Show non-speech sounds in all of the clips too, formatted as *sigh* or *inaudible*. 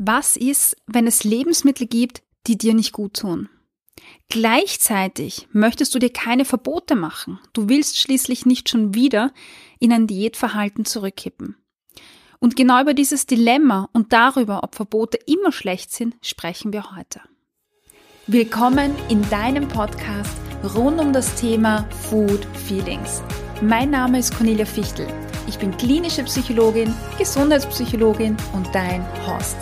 Was ist, wenn es Lebensmittel gibt, die dir nicht gut tun? Gleichzeitig möchtest du dir keine Verbote machen. Du willst schließlich nicht schon wieder in ein Diätverhalten zurückkippen. Und genau über dieses Dilemma und darüber, ob Verbote immer schlecht sind, sprechen wir heute. Willkommen in deinem Podcast rund um das Thema Food Feelings. Mein Name ist Cornelia Fichtel. Ich bin klinische Psychologin, Gesundheitspsychologin und dein Host.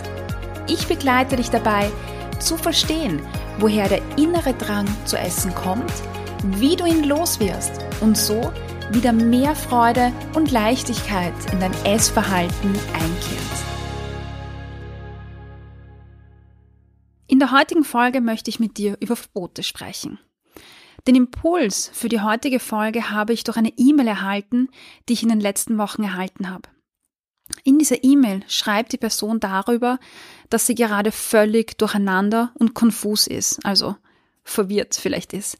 Ich begleite dich dabei, zu verstehen, woher der innere Drang zu essen kommt, wie du ihn loswirst und so wieder mehr Freude und Leichtigkeit in dein Essverhalten einkehrt. In der heutigen Folge möchte ich mit dir über Verbote sprechen. Den Impuls für die heutige Folge habe ich durch eine E-Mail erhalten, die ich in den letzten Wochen erhalten habe. In dieser E-Mail schreibt die Person darüber, dass sie gerade völlig durcheinander und konfus ist, also verwirrt vielleicht ist.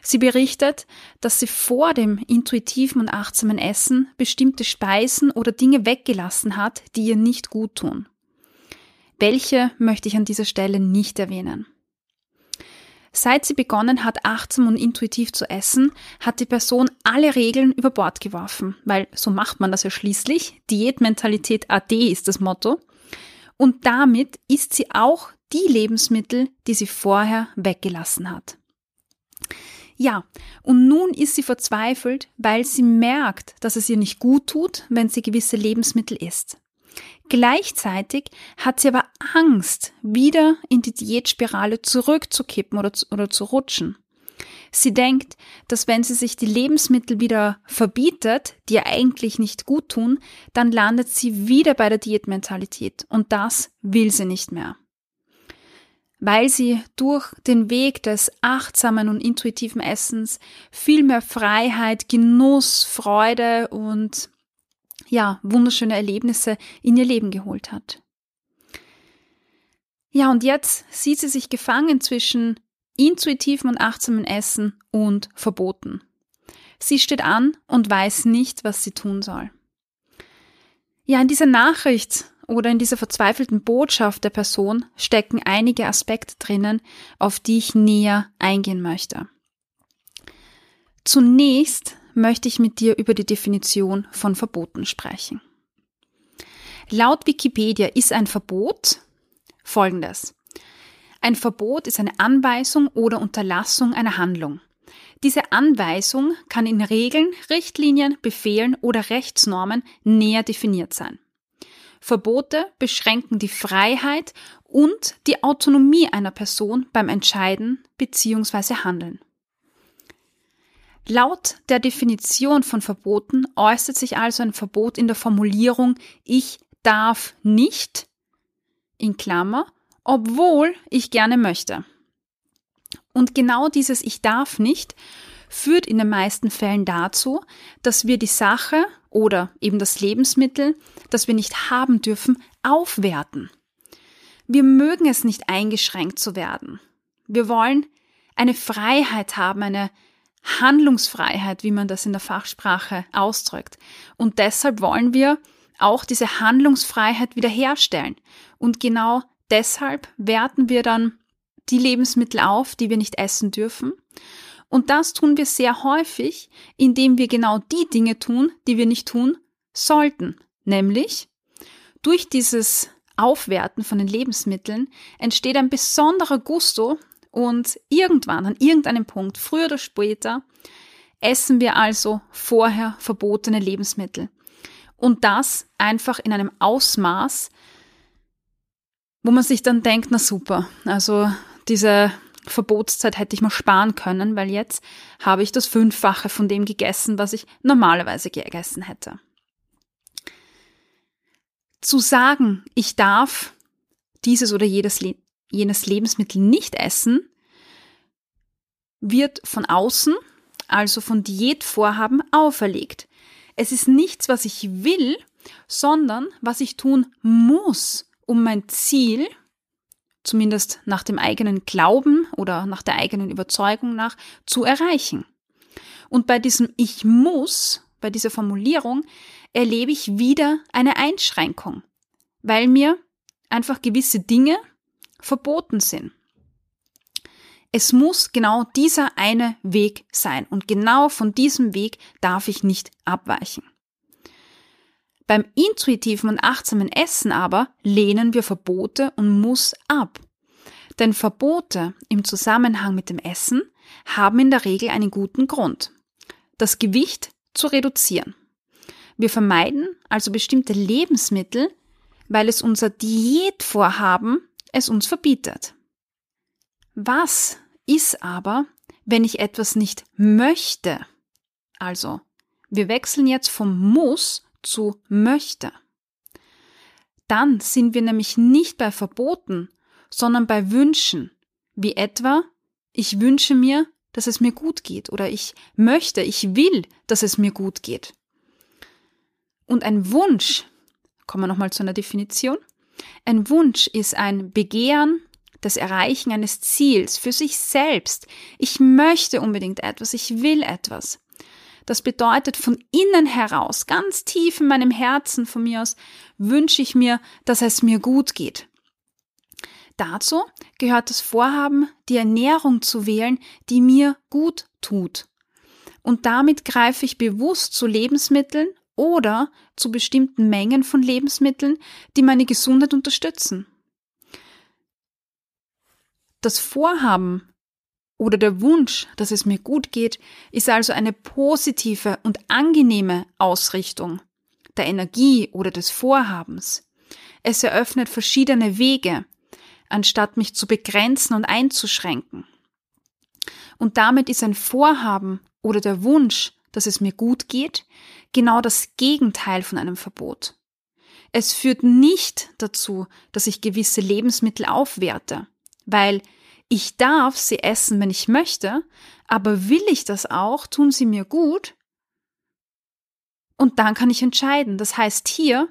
Sie berichtet, dass sie vor dem intuitiven und achtsamen Essen bestimmte Speisen oder Dinge weggelassen hat, die ihr nicht gut tun. Welche möchte ich an dieser Stelle nicht erwähnen. Seit sie begonnen hat, achtsam und intuitiv zu essen, hat die Person alle Regeln über Bord geworfen, weil so macht man das ja schließlich. Diätmentalität AD ist das Motto. Und damit isst sie auch die Lebensmittel, die sie vorher weggelassen hat. Ja, und nun ist sie verzweifelt, weil sie merkt, dass es ihr nicht gut tut, wenn sie gewisse Lebensmittel isst. Gleichzeitig hat sie aber Angst, wieder in die Diätspirale zurückzukippen oder zu, oder zu rutschen. Sie denkt, dass wenn sie sich die Lebensmittel wieder verbietet, die ihr eigentlich nicht gut tun, dann landet sie wieder bei der Diätmentalität und das will sie nicht mehr. Weil sie durch den Weg des achtsamen und intuitiven Essens viel mehr Freiheit, Genuss, Freude und ja, wunderschöne Erlebnisse in ihr Leben geholt hat. Ja, und jetzt sieht sie sich gefangen zwischen intuitivem und achtsamen Essen und Verboten. Sie steht an und weiß nicht, was sie tun soll. Ja, in dieser Nachricht oder in dieser verzweifelten Botschaft der Person stecken einige Aspekte drinnen, auf die ich näher eingehen möchte. Zunächst möchte ich mit dir über die Definition von Verboten sprechen. Laut Wikipedia ist ein Verbot folgendes. Ein Verbot ist eine Anweisung oder Unterlassung einer Handlung. Diese Anweisung kann in Regeln, Richtlinien, Befehlen oder Rechtsnormen näher definiert sein. Verbote beschränken die Freiheit und die Autonomie einer Person beim Entscheiden bzw. Handeln. Laut der Definition von Verboten äußert sich also ein Verbot in der Formulierung ich darf nicht in Klammer, obwohl ich gerne möchte. Und genau dieses ich darf nicht führt in den meisten Fällen dazu, dass wir die Sache oder eben das Lebensmittel, das wir nicht haben dürfen, aufwerten. Wir mögen es nicht eingeschränkt zu werden. Wir wollen eine Freiheit haben, eine Handlungsfreiheit, wie man das in der Fachsprache ausdrückt. Und deshalb wollen wir auch diese Handlungsfreiheit wiederherstellen. Und genau deshalb werten wir dann die Lebensmittel auf, die wir nicht essen dürfen. Und das tun wir sehr häufig, indem wir genau die Dinge tun, die wir nicht tun sollten. Nämlich durch dieses Aufwerten von den Lebensmitteln entsteht ein besonderer Gusto und irgendwann, an irgendeinem Punkt, früher oder später, essen wir also vorher verbotene Lebensmittel. Und das einfach in einem Ausmaß, wo man sich dann denkt, na super, also diese Verbotszeit hätte ich mal sparen können, weil jetzt habe ich das Fünffache von dem gegessen, was ich normalerweise gegessen hätte. Zu sagen, ich darf dieses oder jedes jenes Lebensmittel nicht essen, wird von außen, also von Diätvorhaben, auferlegt. Es ist nichts, was ich will, sondern was ich tun muss, um mein Ziel, zumindest nach dem eigenen Glauben oder nach der eigenen Überzeugung nach, zu erreichen. Und bei diesem Ich muss, bei dieser Formulierung, erlebe ich wieder eine Einschränkung, weil mir einfach gewisse Dinge verboten sind. Es muss genau dieser eine Weg sein und genau von diesem Weg darf ich nicht abweichen. Beim intuitiven und achtsamen Essen aber lehnen wir Verbote und Muss ab. Denn Verbote im Zusammenhang mit dem Essen haben in der Regel einen guten Grund. Das Gewicht zu reduzieren. Wir vermeiden also bestimmte Lebensmittel, weil es unser Diätvorhaben es uns verbietet. Was ist aber, wenn ich etwas nicht möchte? Also, wir wechseln jetzt vom Muss zu möchte. Dann sind wir nämlich nicht bei Verboten, sondern bei Wünschen, wie etwa, ich wünsche mir, dass es mir gut geht oder ich möchte, ich will, dass es mir gut geht. Und ein Wunsch, kommen wir nochmal zu einer Definition, ein Wunsch ist ein Begehren, das Erreichen eines Ziels für sich selbst. Ich möchte unbedingt etwas, ich will etwas. Das bedeutet von innen heraus, ganz tief in meinem Herzen von mir aus, wünsche ich mir, dass es mir gut geht. Dazu gehört das Vorhaben, die Ernährung zu wählen, die mir gut tut. Und damit greife ich bewusst zu Lebensmitteln oder zu bestimmten Mengen von Lebensmitteln, die meine Gesundheit unterstützen. Das Vorhaben oder der Wunsch, dass es mir gut geht, ist also eine positive und angenehme Ausrichtung der Energie oder des Vorhabens. Es eröffnet verschiedene Wege, anstatt mich zu begrenzen und einzuschränken. Und damit ist ein Vorhaben oder der Wunsch, dass es mir gut geht, genau das Gegenteil von einem Verbot. Es führt nicht dazu, dass ich gewisse Lebensmittel aufwerte, weil ich darf sie essen, wenn ich möchte, aber will ich das auch, tun sie mir gut? Und dann kann ich entscheiden. Das heißt, hier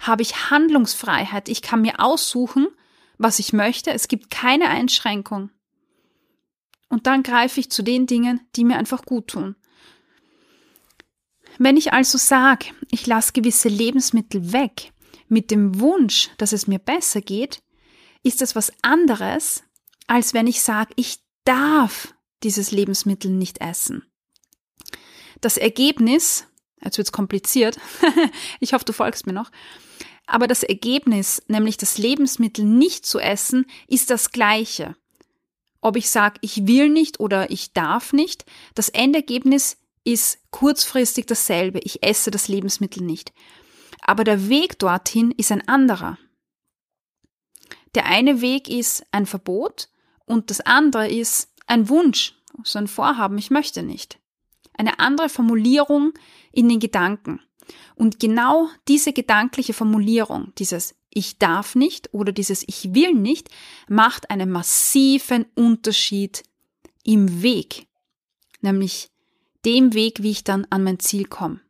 habe ich Handlungsfreiheit. Ich kann mir aussuchen, was ich möchte. Es gibt keine Einschränkung. Und dann greife ich zu den Dingen, die mir einfach gut tun. Wenn ich also sage, ich lasse gewisse Lebensmittel weg, mit dem Wunsch, dass es mir besser geht, ist das was anderes, als wenn ich sage, ich darf dieses Lebensmittel nicht essen. Das Ergebnis, jetzt wird's kompliziert, *laughs* ich hoffe, du folgst mir noch, aber das Ergebnis, nämlich das Lebensmittel nicht zu essen, ist das gleiche. Ob ich sage, ich will nicht oder ich darf nicht, das Endergebnis ist kurzfristig dasselbe. Ich esse das Lebensmittel nicht. Aber der Weg dorthin ist ein anderer. Der eine Weg ist ein Verbot und das andere ist ein Wunsch, so ein Vorhaben, ich möchte nicht. Eine andere Formulierung in den Gedanken. Und genau diese gedankliche Formulierung, dieses Ich darf nicht oder dieses Ich will nicht, macht einen massiven Unterschied im Weg, nämlich dem Weg, wie ich dann an mein Ziel komme.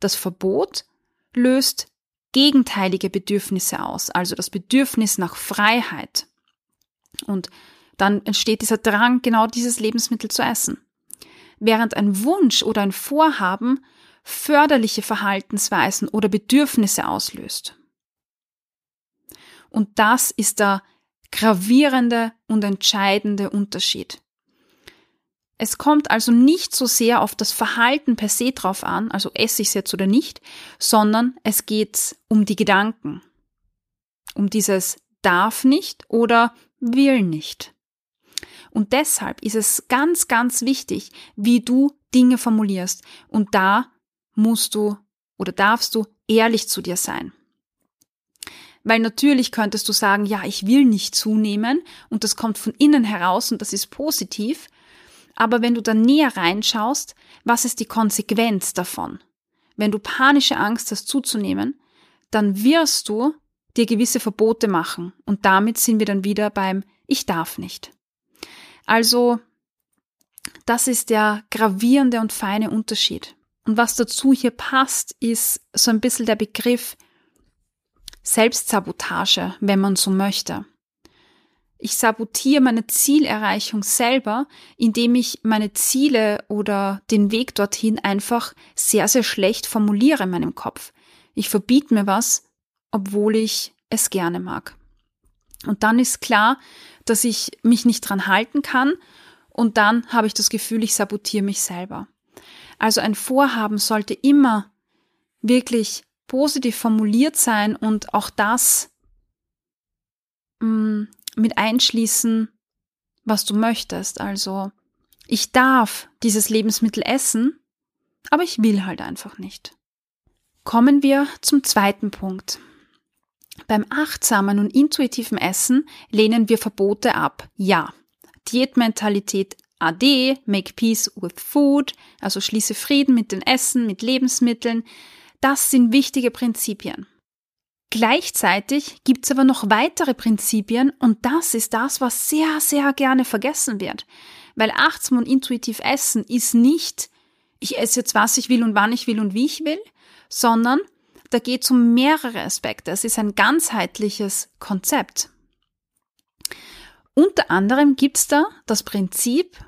Das Verbot löst gegenteilige Bedürfnisse aus, also das Bedürfnis nach Freiheit. Und dann entsteht dieser Drang, genau dieses Lebensmittel zu essen. Während ein Wunsch oder ein Vorhaben förderliche Verhaltensweisen oder Bedürfnisse auslöst. Und das ist der gravierende und entscheidende Unterschied. Es kommt also nicht so sehr auf das Verhalten per se drauf an, also esse ich es jetzt oder nicht, sondern es geht um die Gedanken. Um dieses darf nicht oder will nicht. Und deshalb ist es ganz, ganz wichtig, wie du Dinge formulierst. Und da musst du oder darfst du ehrlich zu dir sein. Weil natürlich könntest du sagen, ja, ich will nicht zunehmen und das kommt von innen heraus und das ist positiv. Aber wenn du dann näher reinschaust, was ist die Konsequenz davon? Wenn du panische Angst hast zuzunehmen, dann wirst du dir gewisse Verbote machen und damit sind wir dann wieder beim Ich darf nicht. Also, das ist der gravierende und feine Unterschied. Und was dazu hier passt, ist so ein bisschen der Begriff Selbstsabotage, wenn man so möchte. Ich sabotiere meine Zielerreichung selber, indem ich meine Ziele oder den Weg dorthin einfach sehr, sehr schlecht formuliere in meinem Kopf. Ich verbiete mir was, obwohl ich es gerne mag. Und dann ist klar, dass ich mich nicht dran halten kann und dann habe ich das Gefühl, ich sabotiere mich selber. Also ein Vorhaben sollte immer wirklich positiv formuliert sein und auch das mh, mm, mit einschließen, was du möchtest. Also ich darf dieses Lebensmittel essen, aber ich will halt einfach nicht. Kommen wir zum zweiten Punkt. Beim achtsamen und intuitiven Essen lehnen wir Verbote ab. Ja. Diätmentalität AD, make peace with food, also schließe Frieden mit dem Essen, mit Lebensmitteln. Das sind wichtige Prinzipien. Gleichzeitig gibt es aber noch weitere Prinzipien und das ist das, was sehr, sehr gerne vergessen wird. Weil achtsam und intuitiv essen ist nicht, ich esse jetzt, was ich will und wann ich will und wie ich will, sondern da geht es um mehrere Aspekte. Es ist ein ganzheitliches Konzept. Unter anderem gibt es da das Prinzip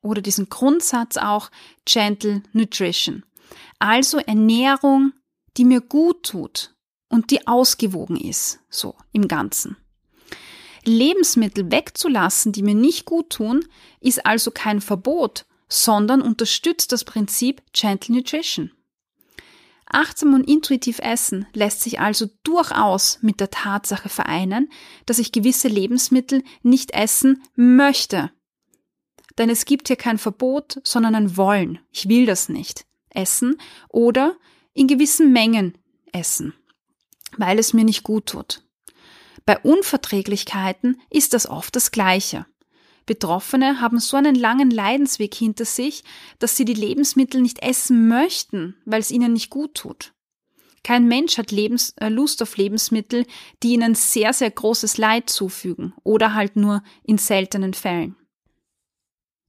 oder diesen Grundsatz auch Gentle Nutrition. Also Ernährung, die mir gut tut und die ausgewogen ist, so im Ganzen. Lebensmittel wegzulassen, die mir nicht gut tun, ist also kein Verbot, sondern unterstützt das Prinzip Gentle Nutrition. Achtsam und intuitiv essen lässt sich also durchaus mit der Tatsache vereinen, dass ich gewisse Lebensmittel nicht essen möchte. Denn es gibt hier kein Verbot, sondern ein Wollen. Ich will das nicht essen oder in gewissen Mengen essen, weil es mir nicht gut tut. Bei Unverträglichkeiten ist das oft das Gleiche. Betroffene haben so einen langen Leidensweg hinter sich, dass sie die Lebensmittel nicht essen möchten, weil es ihnen nicht gut tut. Kein Mensch hat Lebens äh, Lust auf Lebensmittel, die ihnen sehr, sehr großes Leid zufügen oder halt nur in seltenen Fällen.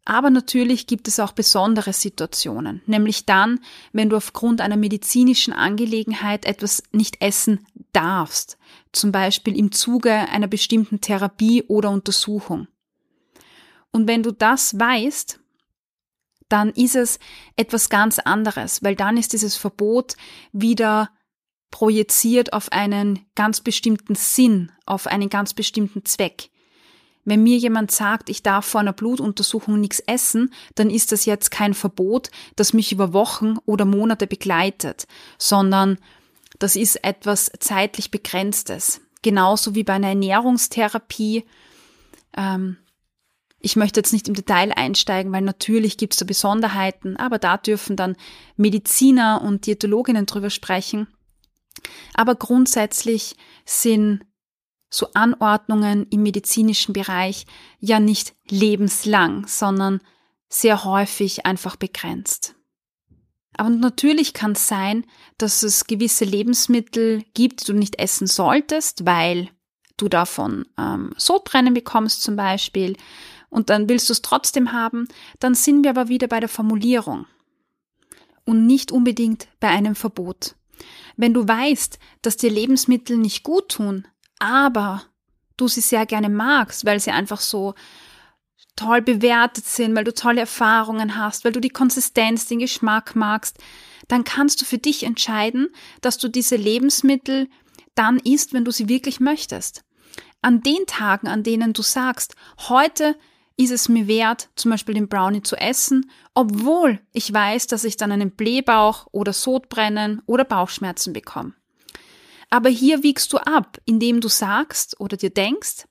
Aber natürlich gibt es auch besondere Situationen, nämlich dann, wenn du aufgrund einer medizinischen Angelegenheit etwas nicht essen darfst, zum Beispiel im Zuge einer bestimmten Therapie oder Untersuchung. Und wenn du das weißt, dann ist es etwas ganz anderes, weil dann ist dieses Verbot wieder projiziert auf einen ganz bestimmten Sinn, auf einen ganz bestimmten Zweck. Wenn mir jemand sagt, ich darf vor einer Blutuntersuchung nichts essen, dann ist das jetzt kein Verbot, das mich über Wochen oder Monate begleitet, sondern das ist etwas zeitlich Begrenztes. Genauso wie bei einer Ernährungstherapie. Ähm, ich möchte jetzt nicht im Detail einsteigen, weil natürlich gibt es da Besonderheiten, aber da dürfen dann Mediziner und Diätologinnen drüber sprechen. Aber grundsätzlich sind so Anordnungen im medizinischen Bereich ja nicht lebenslang, sondern sehr häufig einfach begrenzt. Aber natürlich kann es sein, dass es gewisse Lebensmittel gibt, die du nicht essen solltest, weil du davon ähm, Sodbrennen bekommst zum Beispiel und dann willst du es trotzdem haben, dann sind wir aber wieder bei der Formulierung und nicht unbedingt bei einem Verbot. Wenn du weißt, dass dir Lebensmittel nicht gut tun, aber du sie sehr gerne magst, weil sie einfach so toll bewertet sind, weil du tolle Erfahrungen hast, weil du die Konsistenz, den Geschmack magst, dann kannst du für dich entscheiden, dass du diese Lebensmittel dann isst, wenn du sie wirklich möchtest. An den Tagen, an denen du sagst, heute ist es mir wert, zum Beispiel den Brownie zu essen, obwohl ich weiß, dass ich dann einen Blähbauch oder Sodbrennen oder Bauchschmerzen bekomme. Aber hier wiegst du ab, indem du sagst oder dir denkst,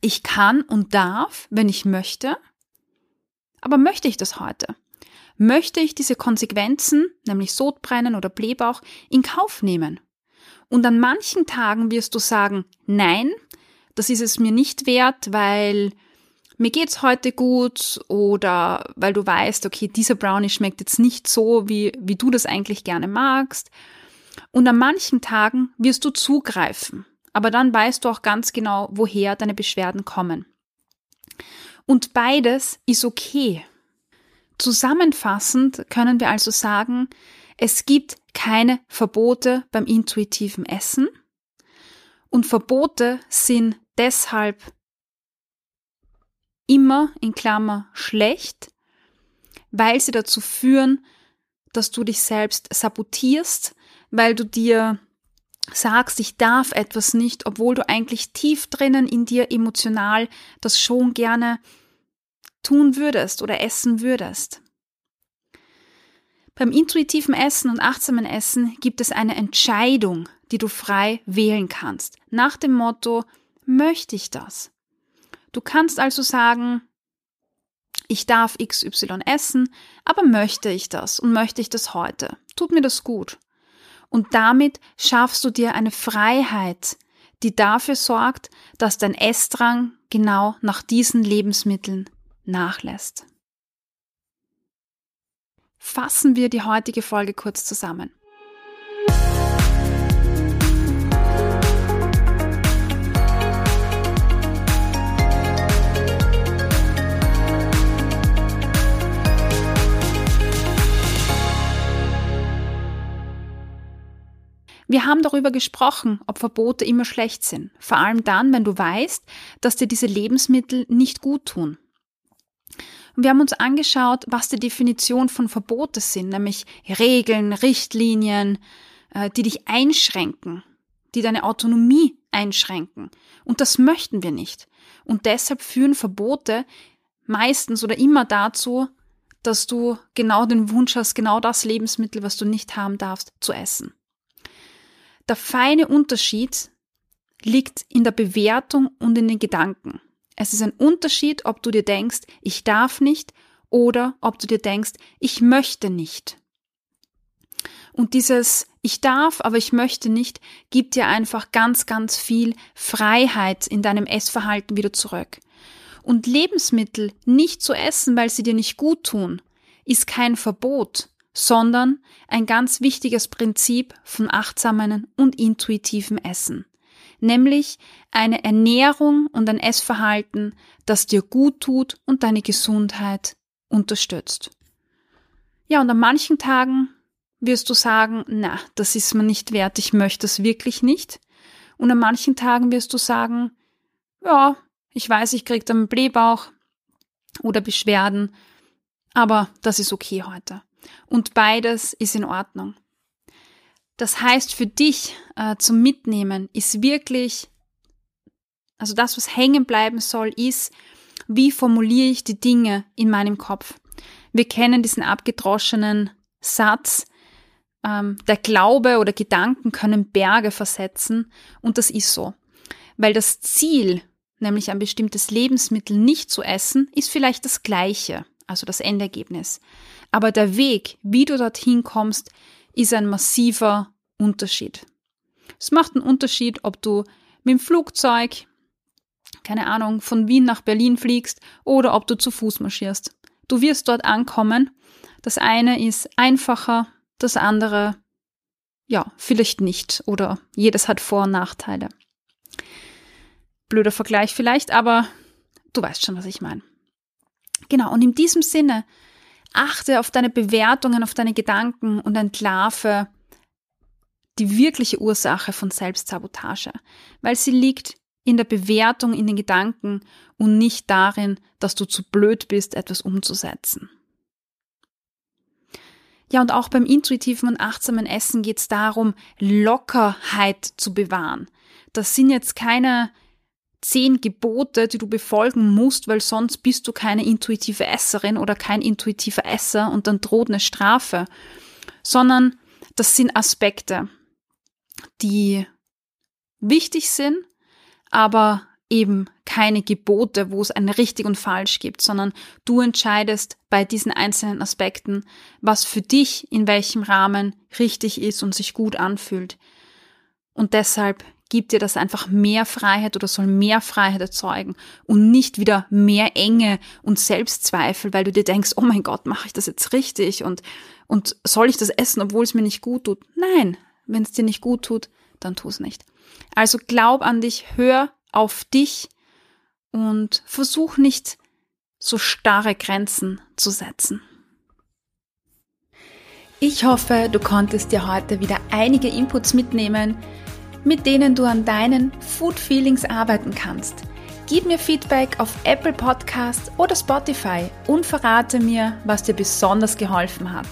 ich kann und darf, wenn ich möchte, aber möchte ich das heute? Möchte ich diese Konsequenzen, nämlich Sodbrennen oder Blähbauch, in Kauf nehmen? Und an manchen Tagen wirst du sagen, nein, das ist es mir nicht wert, weil mir geht's heute gut oder weil du weißt, okay, dieser Brownie schmeckt jetzt nicht so, wie, wie du das eigentlich gerne magst. Und an manchen Tagen wirst du zugreifen, aber dann weißt du auch ganz genau, woher deine Beschwerden kommen. Und beides ist okay. Zusammenfassend können wir also sagen, es gibt keine Verbote beim intuitiven Essen und Verbote sind deshalb immer in Klammer schlecht, weil sie dazu führen, dass du dich selbst sabotierst, weil du dir sagst, ich darf etwas nicht, obwohl du eigentlich tief drinnen in dir emotional das schon gerne tun würdest oder essen würdest. Beim intuitiven Essen und achtsamen Essen gibt es eine Entscheidung, die du frei wählen kannst. Nach dem Motto, möchte ich das? Du kannst also sagen, ich darf XY essen, aber möchte ich das und möchte ich das heute? Tut mir das gut? Und damit schaffst du dir eine Freiheit, die dafür sorgt, dass dein Essdrang genau nach diesen Lebensmitteln nachlässt. Fassen wir die heutige Folge kurz zusammen. Wir haben darüber gesprochen, ob Verbote immer schlecht sind. Vor allem dann, wenn du weißt, dass dir diese Lebensmittel nicht gut tun. Und wir haben uns angeschaut, was die Definition von Verbote sind, nämlich Regeln, Richtlinien, äh, die dich einschränken, die deine Autonomie einschränken. Und das möchten wir nicht. Und deshalb führen Verbote meistens oder immer dazu, dass du genau den Wunsch hast, genau das Lebensmittel, was du nicht haben darfst, zu essen. Der feine Unterschied liegt in der Bewertung und in den Gedanken. Es ist ein Unterschied, ob du dir denkst, ich darf nicht oder ob du dir denkst, ich möchte nicht. Und dieses Ich darf, aber ich möchte nicht, gibt dir einfach ganz, ganz viel Freiheit in deinem Essverhalten wieder zurück. Und Lebensmittel nicht zu essen, weil sie dir nicht gut tun, ist kein Verbot, sondern ein ganz wichtiges Prinzip von achtsamen und intuitivem Essen, nämlich eine Ernährung und ein Essverhalten, das dir gut tut und deine Gesundheit unterstützt. Ja, und an manchen Tagen wirst du sagen, na, das ist mir nicht wert, ich möchte es wirklich nicht. Und an manchen Tagen wirst du sagen, ja, ich weiß, ich krieg dann Blähbauch oder Beschwerden, aber das ist okay heute. Und beides ist in Ordnung. Das heißt, für dich äh, zum Mitnehmen ist wirklich, also das, was hängen bleiben soll, ist, wie formuliere ich die Dinge in meinem Kopf. Wir kennen diesen abgedroschenen Satz, ähm, der Glaube oder Gedanken können Berge versetzen und das ist so. Weil das Ziel, nämlich ein bestimmtes Lebensmittel nicht zu essen, ist vielleicht das gleiche, also das Endergebnis. Aber der Weg, wie du dorthin kommst, ist ein massiver Unterschied. Es macht einen Unterschied, ob du mit dem Flugzeug, keine Ahnung, von Wien nach Berlin fliegst oder ob du zu Fuß marschierst. Du wirst dort ankommen. Das eine ist einfacher, das andere, ja, vielleicht nicht oder jedes hat Vor- und Nachteile. Blöder Vergleich vielleicht, aber du weißt schon, was ich meine. Genau, und in diesem Sinne Achte auf deine Bewertungen, auf deine Gedanken und entlarve die wirkliche Ursache von Selbstsabotage, weil sie liegt in der Bewertung, in den Gedanken und nicht darin, dass du zu blöd bist, etwas umzusetzen. Ja, und auch beim intuitiven und achtsamen Essen geht es darum, Lockerheit zu bewahren. Das sind jetzt keine zehn Gebote, die du befolgen musst, weil sonst bist du keine intuitive Esserin oder kein intuitiver Esser und dann droht eine Strafe, sondern das sind Aspekte, die wichtig sind, aber eben keine Gebote, wo es ein richtig und falsch gibt, sondern du entscheidest bei diesen einzelnen Aspekten, was für dich in welchem Rahmen richtig ist und sich gut anfühlt. Und deshalb gibt dir das einfach mehr Freiheit oder soll mehr Freiheit erzeugen und nicht wieder mehr Enge und Selbstzweifel, weil du dir denkst, oh mein Gott, mache ich das jetzt richtig und, und soll ich das essen, obwohl es mir nicht gut tut? Nein, wenn es dir nicht gut tut, dann tu es nicht. Also glaub an dich, hör auf dich und versuch nicht so starre Grenzen zu setzen. Ich hoffe, du konntest dir heute wieder einige Inputs mitnehmen, mit denen du an deinen Food Feelings arbeiten kannst. Gib mir Feedback auf Apple Podcast oder Spotify und verrate mir, was dir besonders geholfen hat.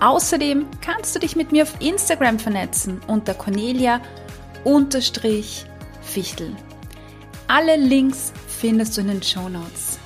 Außerdem kannst du dich mit mir auf Instagram vernetzen unter Cornelia-Fichtel. Alle Links findest du in den Show Notes.